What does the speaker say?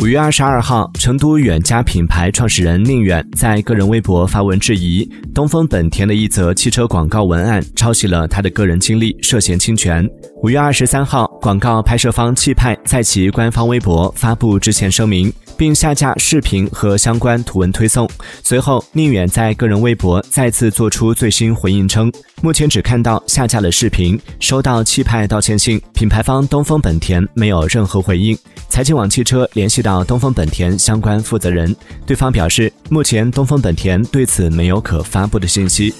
五月二十二号，成都远家品牌创始人宁远在个人微博发文质疑东风本田的一则汽车广告文案抄袭了他的个人经历，涉嫌侵权。五月二十三号，广告拍摄方汽派在其官方微博发布致歉声明，并下架视频和相关图文推送。随后，宁远在个人微博再次做出最新回应，称目前只看到下架了视频，收到汽派道歉信，品牌方东风本田没有任何回应。财经网汽车联系到东风本田相关负责人，对方表示，目前东风本田对此没有可发布的信息。